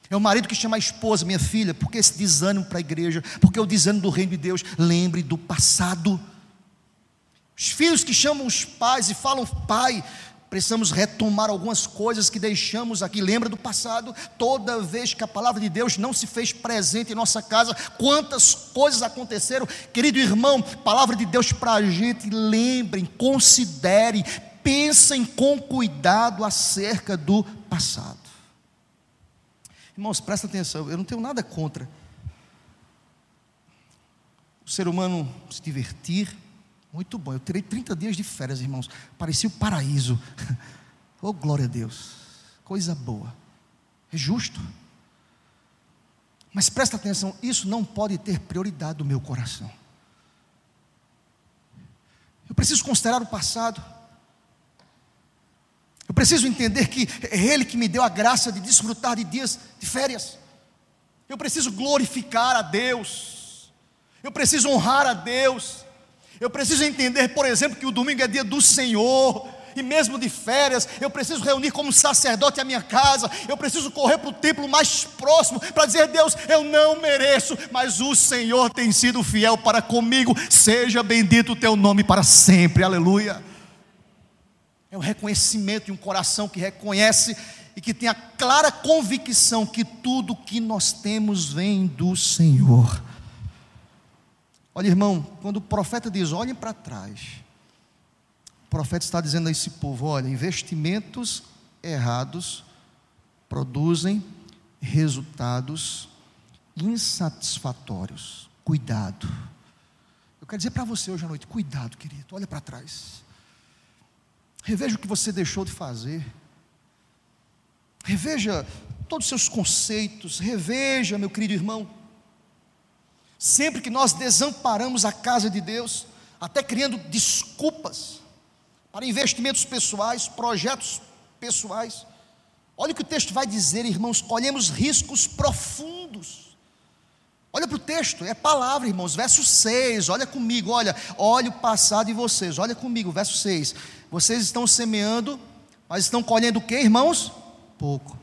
É o marido que chama a esposa, minha filha, porque esse desânimo para a igreja, porque o desânimo do reino de Deus, lembre do passado. Os filhos que chamam os pais e falam, pai, precisamos retomar algumas coisas que deixamos aqui. Lembra do passado? Toda vez que a palavra de Deus não se fez presente em nossa casa, quantas coisas aconteceram. Querido irmão, palavra de Deus para a gente, lembrem, considerem, pensem com cuidado acerca do passado. Irmãos, presta atenção, eu não tenho nada contra o ser humano se divertir, muito bom. Eu terei 30 dias de férias, irmãos. Parecia o paraíso. [laughs] Oh, glória a Deus. Coisa boa. É justo. Mas presta atenção, isso não pode ter prioridade no meu coração. Eu preciso considerar o passado. Eu preciso entender que é Ele que me deu a graça de desfrutar de dias de férias. Eu preciso glorificar a Deus. Eu preciso honrar a Deus. Eu preciso entender, por exemplo, que o domingo é dia do Senhor. E mesmo de férias, eu preciso reunir como sacerdote a minha casa. Eu preciso correr para o templo mais próximo para dizer: Deus, eu não mereço, mas o Senhor tem sido fiel para comigo. Seja bendito o teu nome para sempre. Aleluia. É o reconhecimento de um coração que reconhece e que tem a clara convicção que tudo que nós temos vem do Senhor. Olha, irmão, quando o profeta diz: olhem para trás, o profeta está dizendo a esse povo: olha, investimentos errados produzem resultados insatisfatórios. Cuidado. Eu quero dizer para você hoje à noite: cuidado, querido, olha para trás. Reveja o que você deixou de fazer. Reveja todos os seus conceitos. Reveja, meu querido irmão Sempre que nós desamparamos a casa de Deus, até criando desculpas para investimentos pessoais, projetos pessoais. Olha o que o texto vai dizer, irmãos, colhemos riscos profundos. Olha para o texto, é palavra, irmãos, verso 6, olha comigo, olha, olha o passado de vocês, olha comigo, verso 6. Vocês estão semeando, mas estão colhendo o que, irmãos? Pouco.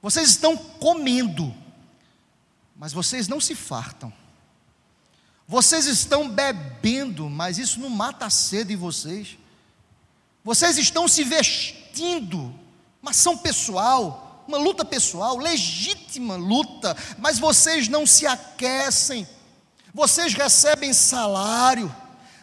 Vocês estão comendo, mas vocês não se fartam. Vocês estão bebendo, mas isso não mata a sede de vocês. Vocês estão se vestindo, uma ação pessoal, uma luta pessoal, legítima luta, mas vocês não se aquecem. Vocês recebem salário,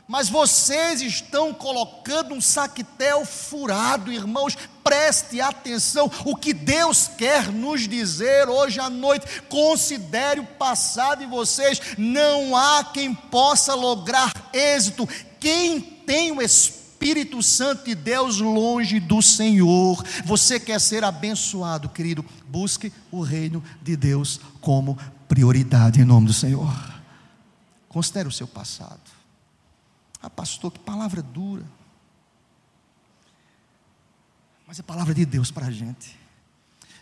mas vocês estão colocando um saquetel furado, irmãos. Preste atenção, o que Deus quer nos dizer hoje à noite. Considere o passado de vocês. Não há quem possa lograr êxito. Quem tem o Espírito Santo de Deus longe do Senhor. Você quer ser abençoado, querido? Busque o reino de Deus como prioridade em nome do Senhor. Considere o seu passado. Ah, pastor, que palavra dura. Mas é palavra de Deus para a gente.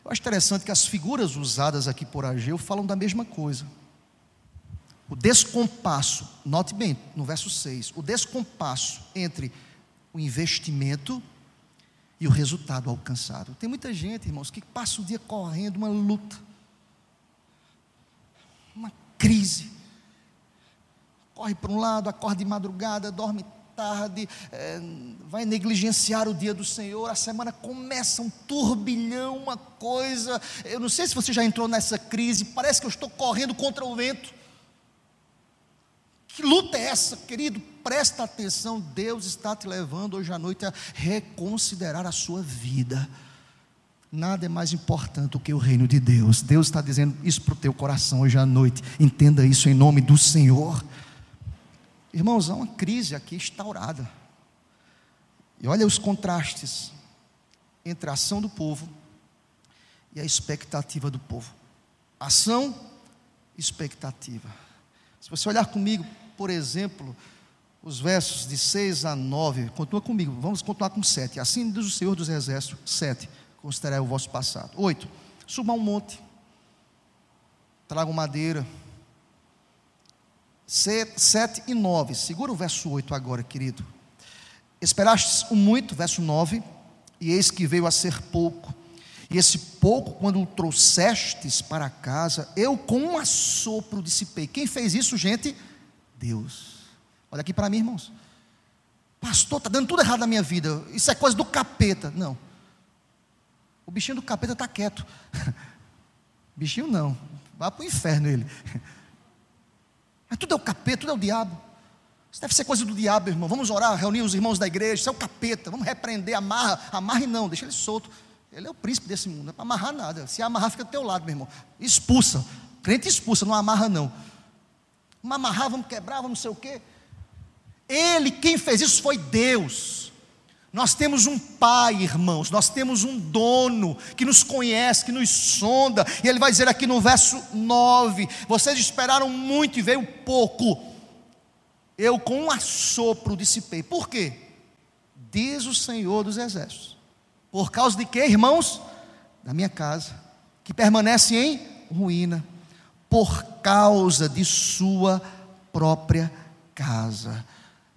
Eu acho interessante que as figuras usadas aqui por Ageu falam da mesma coisa. O descompasso, note bem, no verso 6, o descompasso entre o investimento e o resultado alcançado. Tem muita gente, irmãos, que passa o dia correndo uma luta, uma crise, corre para um lado, acorda de madrugada, dorme tarde, é, vai negligenciar o dia do Senhor, a semana começa um turbilhão, uma coisa. Eu não sei se você já entrou nessa crise, parece que eu estou correndo contra o vento. Que luta é essa, querido? Presta atenção, Deus está te levando hoje à noite a reconsiderar a sua vida. Nada é mais importante do que o reino de Deus. Deus está dizendo isso para o teu coração hoje à noite. Entenda isso em nome do Senhor. Irmãos, há uma crise aqui instaurada. E olha os contrastes entre a ação do povo e a expectativa do povo. Ação, expectativa. Se você olhar comigo, por exemplo, os versos de 6 a 9, continua comigo, vamos continuar com 7. Assim diz o Senhor dos Exércitos, 7. Considerai o vosso passado. 8. Suba um monte, tragam madeira, 7 e 9. Segura o verso 8 agora, querido. Esperastes o muito, verso 9, e eis que veio a ser pouco. E esse pouco, quando o trouxestes para casa, eu com um assopro dissipei. Quem fez isso, gente? Deus. Olha aqui para mim, irmãos. Pastor, está dando tudo errado na minha vida. Isso é coisa do capeta. Não. O bichinho do capeta está quieto. [laughs] Bichinho não. Vá para o inferno ele. [laughs] Mas tudo é o capeta, tudo é o diabo. Isso deve ser coisa do diabo, irmão. Vamos orar, reunir os irmãos da igreja. Isso é o capeta. Vamos repreender, amarra. Amarre não, deixa ele solto. Ele é o príncipe desse mundo. Não é para amarrar nada. Se amarrar, fica do teu lado, meu irmão. Expulsa. Crente expulsa, não amarra não. Vamos amarrar, vamos quebrar, vamos não sei o quê. Ele, quem fez isso foi Deus. Nós temos um pai, irmãos, nós temos um dono que nos conhece, que nos sonda, e ele vai dizer aqui no verso 9: Vocês esperaram muito e veio pouco eu com um assopro dissipei. Por quê? Diz o Senhor dos Exércitos. Por causa de quê, irmãos? Da minha casa, que permanece em ruína, por causa de sua própria casa.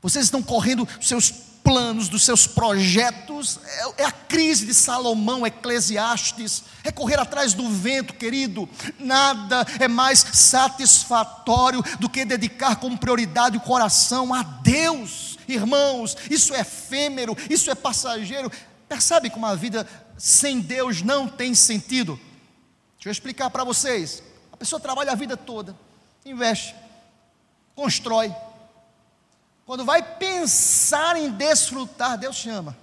Vocês estão correndo seus planos, dos seus projetos, é, é, a crise de Salomão, Eclesiastes, é correr atrás do vento, querido. Nada é mais satisfatório do que dedicar como prioridade o coração a Deus, irmãos. Isso é efêmero, isso é passageiro. Percebe como a vida sem Deus não tem sentido? Deixa eu explicar para vocês. A pessoa trabalha a vida toda, investe, constrói, quando vai pensar em desfrutar, Deus chama.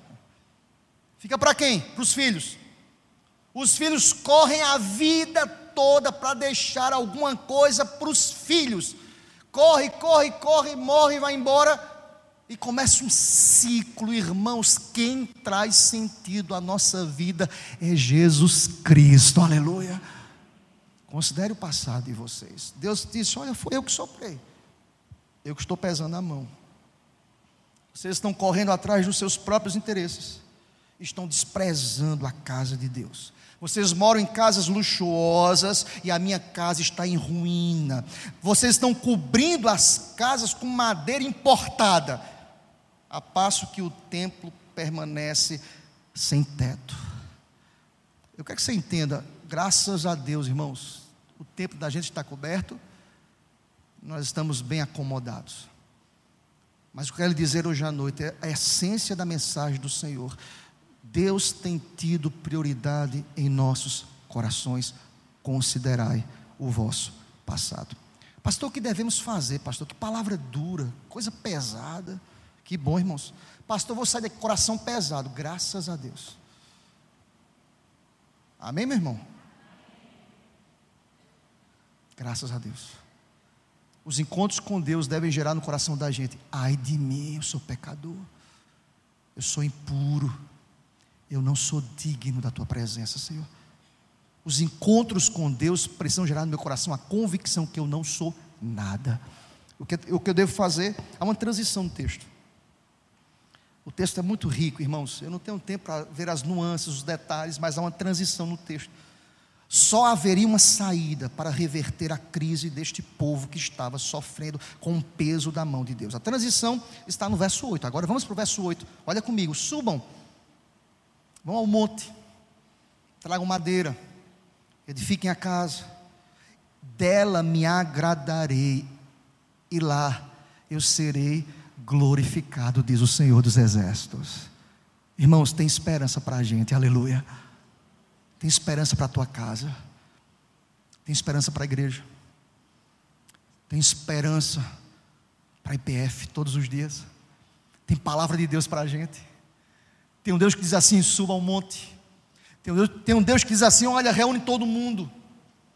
Fica para quem? Para os filhos. Os filhos correm a vida toda para deixar alguma coisa para os filhos. Corre, corre, corre, morre, vai embora. E começa um ciclo, irmãos. Quem traz sentido à nossa vida é Jesus Cristo, aleluia. Considere o passado de vocês. Deus disse: Olha, foi eu que soprei, eu que estou pesando a mão. Vocês estão correndo atrás dos seus próprios interesses. Estão desprezando a casa de Deus. Vocês moram em casas luxuosas e a minha casa está em ruína. Vocês estão cobrindo as casas com madeira importada, a passo que o templo permanece sem teto. Eu quero que você entenda, graças a Deus, irmãos, o templo da gente está coberto, nós estamos bem acomodados. Mas o que eu quero dizer hoje à noite é a essência da mensagem do Senhor. Deus tem tido prioridade em nossos corações. Considerai o vosso passado. Pastor, o que devemos fazer, pastor? Que palavra dura, coisa pesada. Que bom, irmãos. Pastor, vou sair daqui coração pesado, graças a Deus. Amém, meu irmão? Graças a Deus. Os encontros com Deus devem gerar no coração da gente: ai de mim, eu sou pecador, eu sou impuro, eu não sou digno da tua presença, Senhor. Os encontros com Deus precisam gerar no meu coração a convicção que eu não sou nada. O que, o que eu devo fazer? Há uma transição no texto. O texto é muito rico, irmãos. Eu não tenho tempo para ver as nuances, os detalhes, mas há uma transição no texto só haveria uma saída para reverter a crise deste povo que estava sofrendo com o peso da mão de Deus. A transição está no verso 8. Agora vamos para o verso 8. Olha comigo, subam, vão ao monte, tragam madeira, edifiquem a casa, dela me agradarei, e lá eu serei glorificado, diz o Senhor dos Exércitos. Irmãos, tem esperança para a gente, aleluia. Tem esperança para a tua casa. Tem esperança para a igreja. Tem esperança para a IPF todos os dias. Tem palavra de Deus para a gente. Tem um Deus que diz assim: suba ao monte. Tem um, Deus, tem um Deus que diz assim: olha, reúne todo mundo.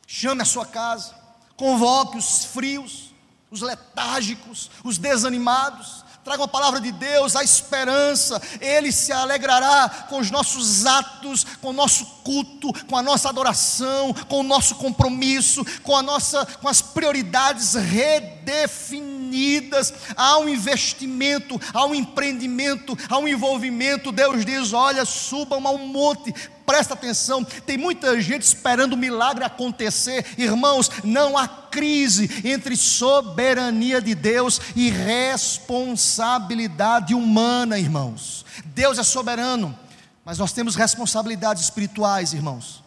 Chame a sua casa. Convoque os frios, os letárgicos, os desanimados traga uma palavra de Deus, a esperança, Ele se alegrará com os nossos atos, com o nosso culto, com a nossa adoração, com o nosso compromisso, com, a nossa, com as prioridades redefinidas. Há um investimento, há um empreendimento, há um envolvimento. Deus diz: olha, subam ao monte, presta atenção, tem muita gente esperando o milagre acontecer. Irmãos, não há crise entre soberania de Deus e responsabilidade humana, irmãos. Deus é soberano, mas nós temos responsabilidades espirituais, irmãos.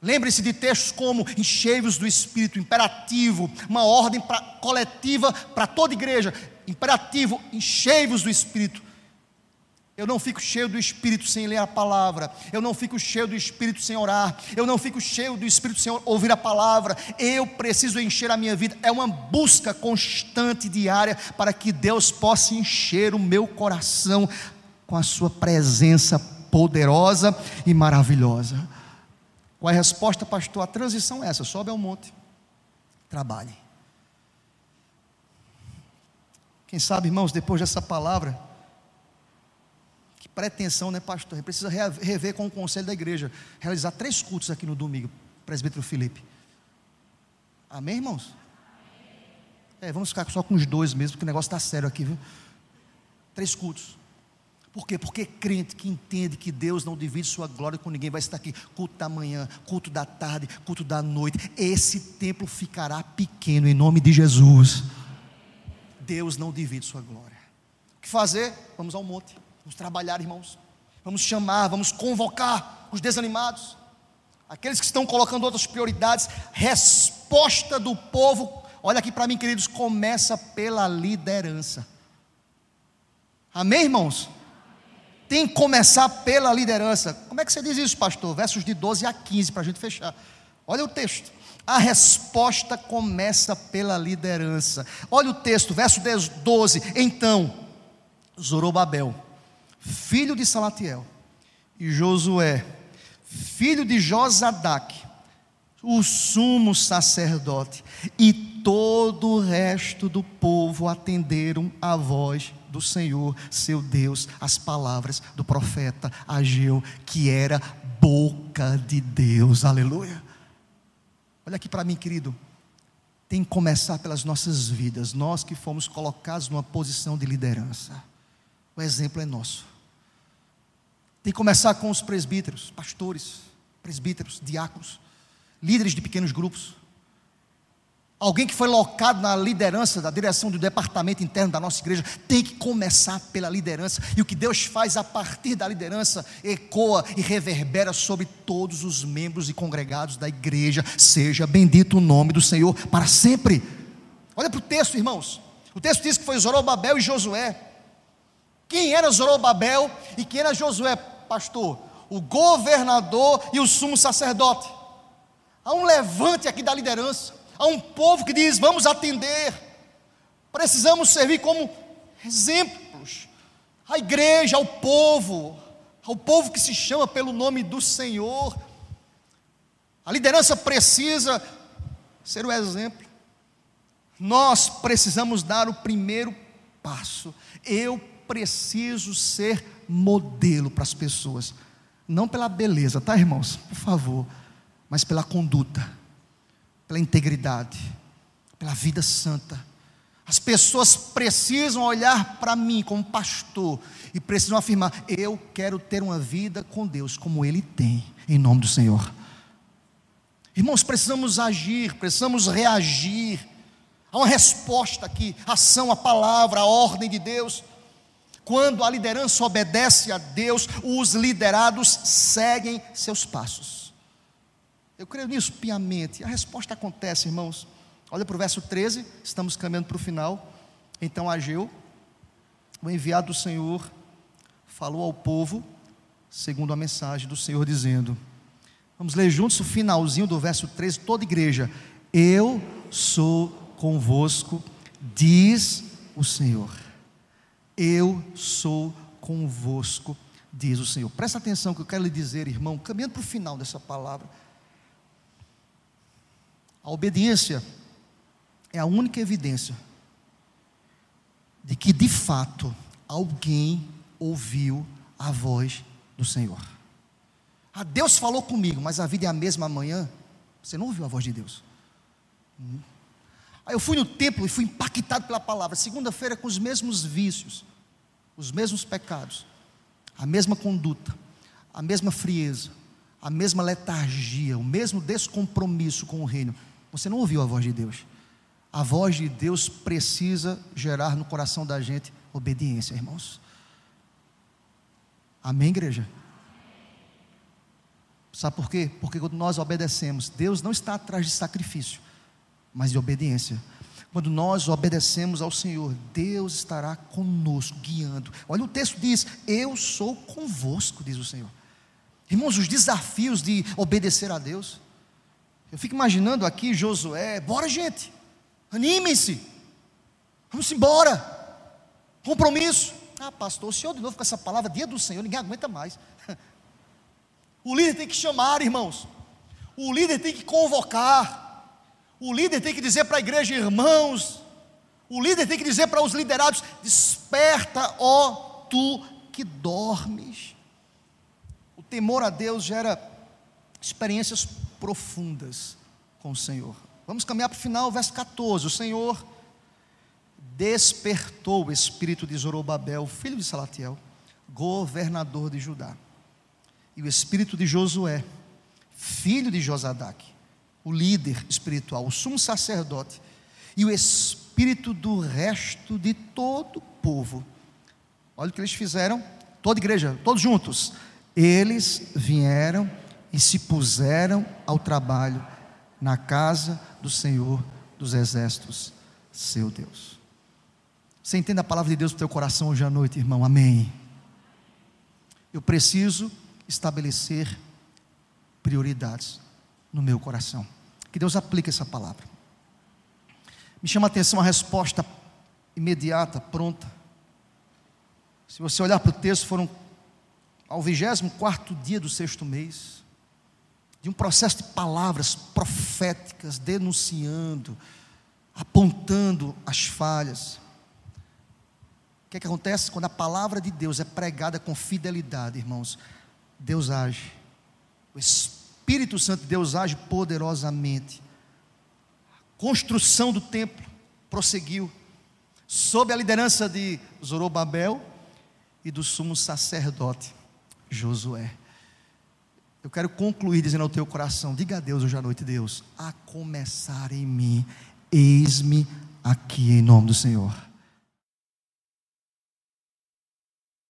Lembre-se de textos como enchei-vos do Espírito, imperativo, uma ordem pra, coletiva para toda igreja. Imperativo, enchei-vos do Espírito. Eu não fico cheio do Espírito sem ler a palavra. Eu não fico cheio do Espírito sem orar. Eu não fico cheio do Espírito sem ouvir a palavra. Eu preciso encher a minha vida. É uma busca constante, diária, para que Deus possa encher o meu coração com a Sua presença poderosa e maravilhosa. Qual é a resposta, pastor? A transição é essa: sobe ao monte, trabalhe. Quem sabe, irmãos, depois dessa palavra pretensão, né, pastor? Precisa rever com o conselho da igreja, realizar três cultos aqui no domingo, presbítero Felipe. Amém, irmãos? É, vamos ficar só com os dois mesmo, porque o negócio está sério aqui, viu? Três cultos. Por quê? Porque crente que entende que Deus não divide sua glória com ninguém, vai estar aqui, culto da manhã, culto da tarde, culto da noite. Esse templo ficará pequeno em nome de Jesus. Deus não divide sua glória. O que fazer? Vamos ao monte. Vamos trabalhar, irmãos. Vamos chamar, vamos convocar os desanimados, aqueles que estão colocando outras prioridades. Resposta do povo, olha aqui para mim, queridos, começa pela liderança. Amém, irmãos? Tem que começar pela liderança. Como é que você diz isso, pastor? Versos de 12 a 15 para a gente fechar. Olha o texto. A resposta começa pela liderança. Olha o texto, verso 12. Então, Zorobabel filho de Salatiel, e Josué, filho de Josadaque, o sumo sacerdote, e todo o resto do povo atenderam a voz do Senhor, seu Deus, as palavras do profeta Ageu, que era boca de Deus, aleluia. Olha aqui para mim, querido, tem que começar pelas nossas vidas, nós que fomos colocados numa posição de liderança. O exemplo é nosso. Tem que começar com os presbíteros, pastores, presbíteros, diáconos, líderes de pequenos grupos. Alguém que foi locado na liderança da direção do departamento interno da nossa igreja tem que começar pela liderança. E o que Deus faz a partir da liderança ecoa e reverbera sobre todos os membros e congregados da igreja. Seja bendito o nome do Senhor para sempre. Olha para o texto, irmãos. O texto diz que foi Zorobabel e Josué. Quem era Zorobabel e quem era Josué, pastor? O governador e o sumo sacerdote. Há um levante aqui da liderança. Há um povo que diz: vamos atender. Precisamos servir como exemplos. A igreja, ao povo, ao povo que se chama pelo nome do Senhor. A liderança precisa ser o exemplo. Nós precisamos dar o primeiro passo. Eu preciso ser modelo para as pessoas. Não pela beleza, tá, irmãos? Por favor. Mas pela conduta, pela integridade, pela vida santa. As pessoas precisam olhar para mim como pastor e precisam afirmar: eu quero ter uma vida com Deus como Ele tem, em nome do Senhor. Irmãos, precisamos agir, precisamos reagir. Há uma resposta aqui, ação, a palavra, a ordem de Deus. Quando a liderança obedece a Deus, os liderados seguem seus passos. Eu creio nisso piamente. A resposta acontece, irmãos. Olha para o verso 13, estamos caminhando para o final. Então Ageu, o enviado do Senhor, falou ao povo, segundo a mensagem do Senhor, dizendo: Vamos ler juntos o finalzinho do verso 13, toda igreja. Eu sou convosco, diz o Senhor. Eu sou convosco, diz o Senhor. Presta atenção que eu quero lhe dizer, irmão, caminhando para o final dessa palavra. A obediência é a única evidência de que de fato alguém ouviu a voz do Senhor. Ah, Deus falou comigo, mas a vida é a mesma amanhã. Você não ouviu a voz de Deus? Hum. Aí eu fui no templo e fui impactado pela palavra. Segunda-feira com os mesmos vícios, os mesmos pecados, a mesma conduta, a mesma frieza, a mesma letargia, o mesmo descompromisso com o reino. Você não ouviu a voz de Deus. A voz de Deus precisa gerar no coração da gente obediência, irmãos. Amém, igreja? Sabe por quê? Porque quando nós obedecemos, Deus não está atrás de sacrifício, mas de obediência. quando nós obedecemos ao Senhor, Deus estará conosco, guiando. Olha, o texto diz: Eu sou convosco, diz o Senhor. Irmãos, os desafios de obedecer a Deus. Eu fico imaginando aqui Josué, bora gente, animem-se, vamos embora. Compromisso. Ah, pastor, o senhor de novo com essa palavra, dia do Senhor, ninguém aguenta mais. [laughs] O líder tem que chamar, irmãos. O líder tem que convocar. O líder tem que dizer para a igreja, irmãos. O líder tem que dizer para os liderados: desperta, ó tu que dormes. O temor a Deus gera experiências profundas com o Senhor. Vamos caminhar para o final, verso 14. O Senhor despertou o espírito de Zorobabel, filho de Salatiel, governador de Judá, e o espírito de Josué, filho de Josadac, o líder espiritual, o sumo sacerdote, e o espírito do resto de todo o povo. Olha o que eles fizeram, toda igreja, todos juntos. Eles vieram e se puseram ao trabalho na casa do Senhor dos exércitos, seu Deus. Você entende a palavra de Deus para o teu coração hoje à noite, irmão? Amém. Eu preciso estabelecer prioridades no meu coração. Que Deus aplique essa palavra. Me chama a atenção a resposta imediata, pronta. Se você olhar para o texto, foram ao 24 dia do sexto mês, de um processo de palavras proféticas, denunciando, apontando as falhas. O que, é que acontece quando a palavra de Deus é pregada com fidelidade, irmãos? Deus age. O Espírito Santo de Deus age poderosamente. A construção do templo prosseguiu sob a liderança de Zorobabel e do sumo sacerdote Josué. Eu quero concluir dizendo ao teu coração: diga a Deus hoje à noite, Deus, a começar em mim, eis-me aqui em nome do Senhor.